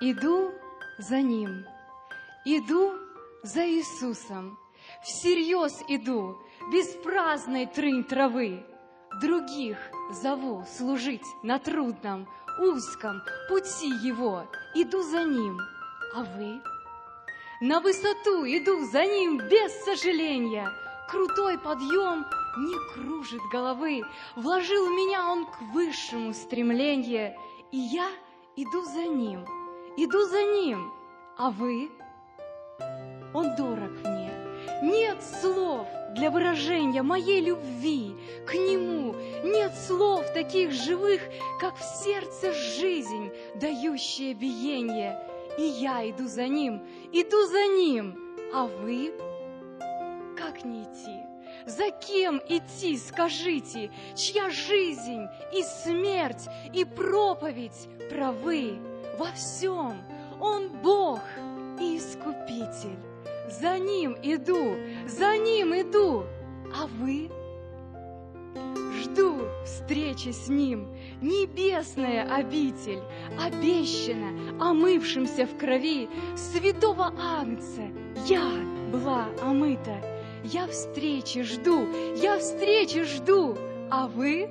Иду за Ним, иду за Иисусом, всерьез иду, без праздной трынь травы. Других зову служить на трудном, узком пути Его, иду за Ним, а вы? На высоту иду за Ним без сожаления, крутой подъем не кружит головы, вложил меня Он к высшему стремлению, и я иду за Ним, иду за Ним, а вы? Он дорог мне, нет слов для выражения моей любви к Нему, нет слов таких живых, как в сердце жизнь, дающая биение, и я иду за Ним, иду за Ним, а вы? Как не идти? За кем идти, скажите, чья жизнь и смерть, и проповедь правы во всем? Он Бог и Искупитель. За Ним иду, за Ним иду, а вы? Жду встречи с Ним, небесная обитель, обещана омывшимся в крови святого Агнца. Я была омыта, я встречи жду, я встречи жду, а вы?